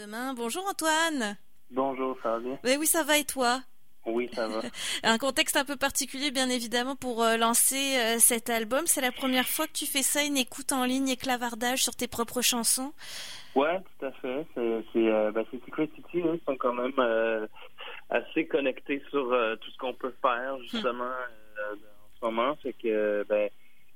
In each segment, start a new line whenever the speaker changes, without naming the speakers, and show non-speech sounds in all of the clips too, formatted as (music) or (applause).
demain. Bonjour Antoine.
Bonjour, ça va bien?
Mais oui, ça va et toi?
Oui, ça va. (laughs)
un contexte un peu particulier, bien évidemment, pour euh, lancer euh, cet album. C'est la première fois que tu fais ça, une écoute en ligne et clavardage sur tes propres chansons?
Ouais, tout à fait. C'est euh, ben, Secret City, ils sont quand même euh, assez connectés sur tout ce qu'on peut faire, hum. justement, en ce moment. C'est que, ben,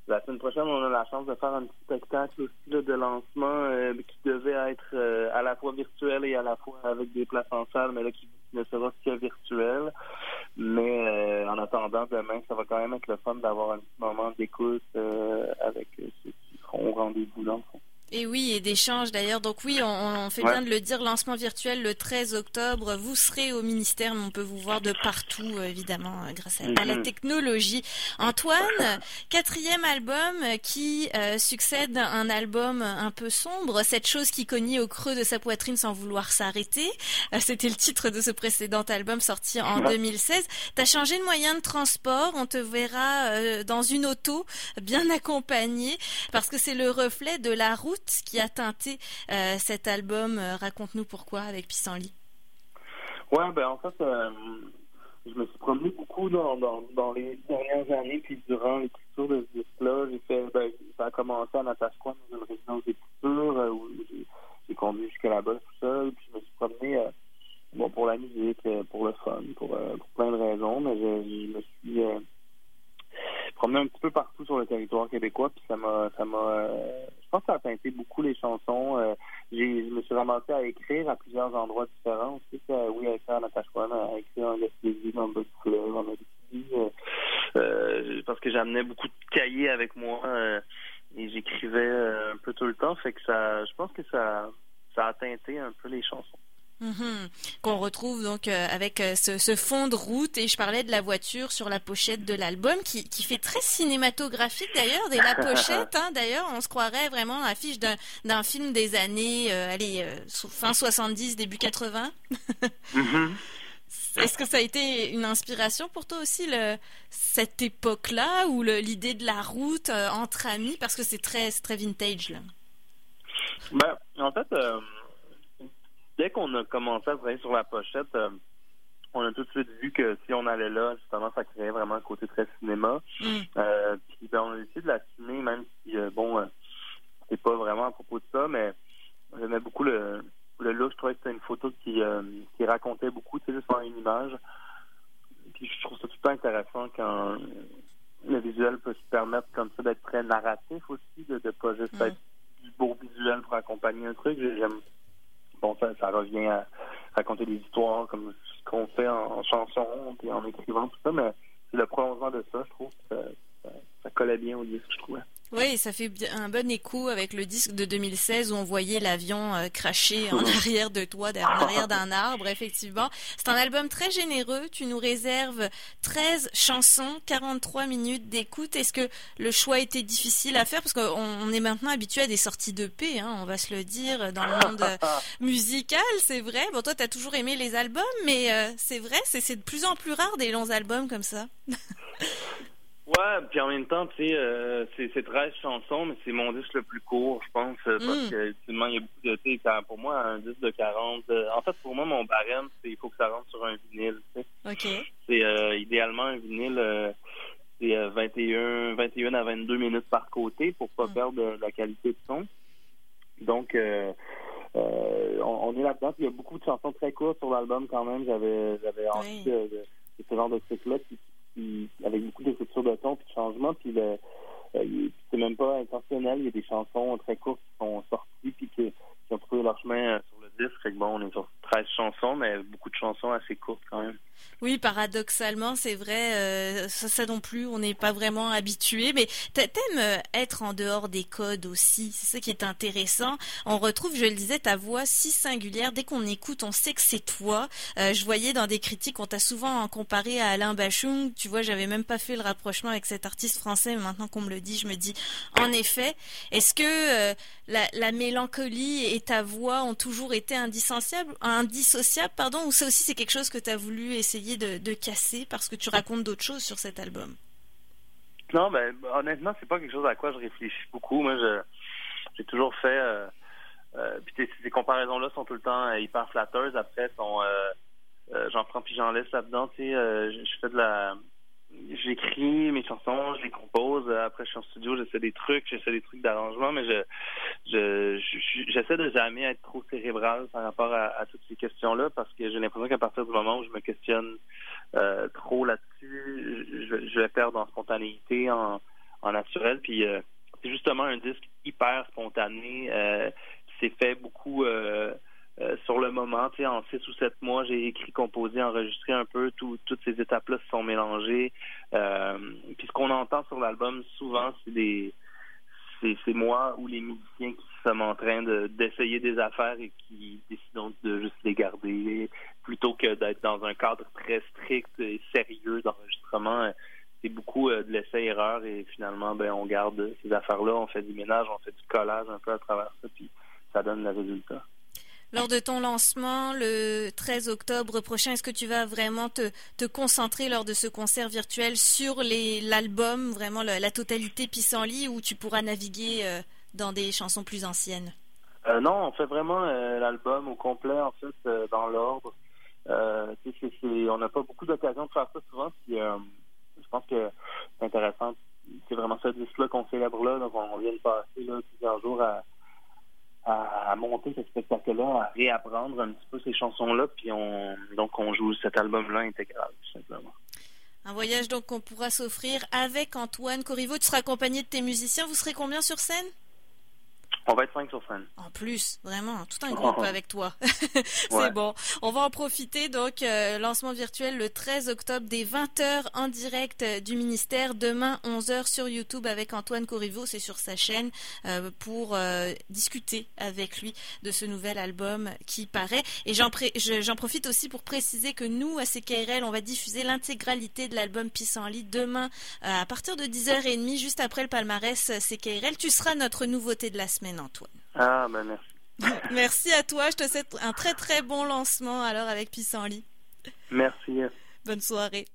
la semaine prochaine, on a la chance de faire un petit spectacle aussi de lancement qui devait être à la fois virtuel et à la fois avec des places en salle, mais là qui ne sera que virtuel. Mais euh, en attendant, demain, ça va quand même être le fun d'avoir un petit moment d'écoute euh, avec ceux qui seront au rendez-vous dans
et oui, et d'échanges d'ailleurs. Donc oui, on, fait bien de le dire, lancement virtuel le 13 octobre. Vous serez au ministère, mais on peut vous voir de partout, euh, évidemment, euh, grâce à, la mhm. technologie. Antoine, quatrième album qui euh, succède à un album un peu sombre, cette chose qui cognait au creux de sa poitrine sans vouloir s'arrêter. C'était le titre de ce précédent album sorti en 2016. T'as changé de moyen de transport, on te verra dans une auto bien accompagnée parce que c'est le reflet de la route qui a teinté euh, cet album. Euh, raconte-nous pourquoi avec Pissenlit.
Ouais, ben en fait, euh, je me suis promené beaucoup dans, dans, les dernières années, puis durant l'écriture de ce disque-là, j'ai fait, ben, ça a commencé à Natashquan, dans une résidence d'écriture, où j'ai conduit jusqu'à là-bas tout seul, puis je me suis promené, bon, pour la musique, pour le fun, pour, pour plein de raisons, mais je, me suis promené un petit peu partout sur le territoire québécois, puis ça m'a, ça m'a, pense que ça a teinté beaucoup les chansons. Euh, je me suis ramassé à écrire à plusieurs endroits différents aussi. oui, à écrire en Natashquan, à écrire en Gaspésie, dans le en Abitibi. Euh, euh, parce que j'amenais beaucoup de cahiers avec moi euh, et j'écrivais un peu tout le temps. Fait que ça, je pense que ça, ça a teinté un peu les chansons.
Mhm. Qu'on retrouve donc euh, avec euh, ce, fond de route et je parlais de la voiture sur la pochette de l'album qui, fait très cinématographique d'ailleurs dès la pochette hein, d'ailleurs on se croirait vraiment à l'affiche d'un film des années euh, allez fin 70 début 80 (laughs) mhm. Est-ce que ça a été une inspiration pour toi aussi le, cette époque-là ou l'idée de la route entre amis? Parce que c'est très très vintage là.
Ben, en fait dès qu'on a commencé à travailler sur la pochette, euh, on a tout de suite vu que si on allait là, justement, ça créait vraiment un côté très cinéma. Mm. Euh, puis ben, on a essayé de la filmer, même si, euh, bon, c'est pas vraiment à propos de ça, mais j'aimais beaucoup le, le look. Je trouvais que c'était une photo qui, qui racontait beaucoup, tu sais, juste en une image. Puis je trouve ça tout le temps intéressant quand le visuel peut se permettre comme ça d'être très narratif aussi, de ne pas juste mm. être du beau visuel pour accompagner un truc. J'aime bon, ça, ça revient à raconter des histoires comme ce qu'on fait en, chanson et en écrivant tout ça, mais le prolongement de ça, je trouve. Que ça, collait bien au disque, je trouvais.
Oui, ça fait un bon écho avec le disque de 2016 où on voyait l'avion euh, cracher en (laughs) arrière de toi, en arrière d'un arbre, effectivement. C'est un album très généreux. Tu nous réserves 13 chansons, 43 minutes d'écoute. Est-ce que le choix était difficile à faire? Parce qu'on est maintenant habitué à des sorties de paix, hein, on va se le dire, dans le monde euh, (laughs) musical, c'est vrai. Bon, toi, tu as toujours aimé les albums, mais euh, c'est vrai, c'est de plus en plus rare des longs albums comme ça. (laughs)
Ouais, puis en même temps, tu sais, euh, c'est 13 chansons, mais c'est mon disque le plus court, je pense, euh, parce mm. que il y a beaucoup de, tu pour moi, un disque de 40, euh, en fait, pour moi, mon barème, c'est il faut que ça rentre sur un vinyle, tu sais.
OK.
C'est idéalement un vinyle, c'est 21, 21 à 22 minutes par côté pour pas mm. perdre la qualité de son. Donc, on, est là-dedans, il y a beaucoup de chansons très courtes sur l'album quand même, j'avais j'avais envie de, de, ce genre de truc-là, avec beaucoup d'écriture de ton puis de changement. Puis euh, c'est même pas intentionnel. Il y a des chansons très courtes qui sont sorties puis qui, ont trouvé leur chemin bon, on est sur 13 chansons, mais beaucoup de chansons assez courtes quand même.
Oui, paradoxalement, c'est vrai, euh, ça, non plus, on n'est pas vraiment habitué, mais t'aimes euh, être en dehors des codes aussi, c'est ça qui est intéressant. On retrouve, je le disais, ta voix si singulière, dès qu'on écoute, on sait que c'est toi. Euh, je voyais dans des critiques, on t'a souvent comparé à Alain Bachung, tu vois, j'avais même pas fait le rapprochement avec cet artiste français, mais maintenant qu'on me le dit, je me dis, en effet, est-ce que la, la, mélancolie et ta voix ont toujours été indissociables pardon, ou ça aussi c'est quelque chose que tu as voulu essayer de, casser parce que tu racontes d'autres choses sur cet album?
Non, ben honnêtement, c'est pas quelque chose à quoi je réfléchis beaucoup. Moi, j'ai toujours fait euh, puis ces comparaisons-là sont tout le temps hyper flatteuses. Après, sont, j'en prends puis j'en laisse là-dedans. Tu je fais de la j'écris mes chansons, je les compose. Après, je suis en studio, j'essaie des trucs, j'essaie des trucs d'arrangement, mais je, je, j'essaie de jamais être trop cérébral par rapport à, toutes ces questions-là, parce que j'ai l'impression qu'à partir du moment où je me questionne euh, trop là-dessus, je, je, vais perdre en spontanéité, en, en naturel. Puis euh, c'est justement un disque hyper spontané euh, qui s'est fait beaucoup. Euh, euh, sur le moment, tu sais, en six ou sept mois, j'ai écrit, composé, enregistré un peu. toutes ces étapes-là se sont mélangées. Euh, puis ce qu'on entend sur l'album, souvent, c'est moi ou les musiciens qui sommes en train de, d'essayer des affaires et qui décident de juste les garder, plutôt que d'être dans un cadre très strict et sérieux d'enregistrement. C'est beaucoup euh, de l'essai-erreur et finalement, ben, on garde ces affaires-là, on fait du ménage, on fait du collage un peu à travers ça, puis ça donne le résultat.
Lors de ton lancement le 13 octobre prochain, est-ce que tu vas vraiment te, concentrer lors de ce concert virtuel sur l'album, vraiment la, totalité pissenlit, ou tu pourras naviguer euh, dans des chansons plus anciennes?
Euh, Non, on fait vraiment euh, l'album au complet, en fait, dans l'ordre. on n'a pas beaucoup d'occasion de faire ça souvent, puis je pense que c'est intéressant. C'est vraiment ce disque-là qu'on célèbre là, donc on vient de passer là, plusieurs jours à à, monter ce spectacle-là, à réapprendre un petit peu ces chansons-là, puis on donc on joue cet album-là intégral, tout simplement.
Un voyage donc qu'on pourra s'offrir avec Antoine Corriveau. Tu seras accompagné de tes musiciens. Vous serez combien sur scène?
On va être cinq sur scène.
En plus, vraiment, tout un (laughs) groupe avec toi. (laughs) c'est bon. On va en profiter. Donc, euh, lancement virtuel le 13 octobre des 20h en direct euh, du ministère. Demain, 11h sur YouTube avec Antoine Corriveau. C'est sur sa chaîne euh, pour discuter avec lui de ce nouvel album qui paraît. Et j'en, j'en profite aussi pour préciser que nous, à CKRL, on va diffuser l'intégralité de l'album Pissenlit demain à partir de 10h30, juste après le palmarès CKRL. Tu seras notre nouveauté de la semaine. Antoine.
Ah, ben merci. (laughs)
merci à toi. Je te souhaite un très très bon lancement alors avec Pissenlit.
Merci.
Bonne soirée.